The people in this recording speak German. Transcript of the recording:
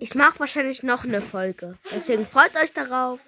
Ich mache wahrscheinlich noch eine Folge. Deswegen freut euch darauf.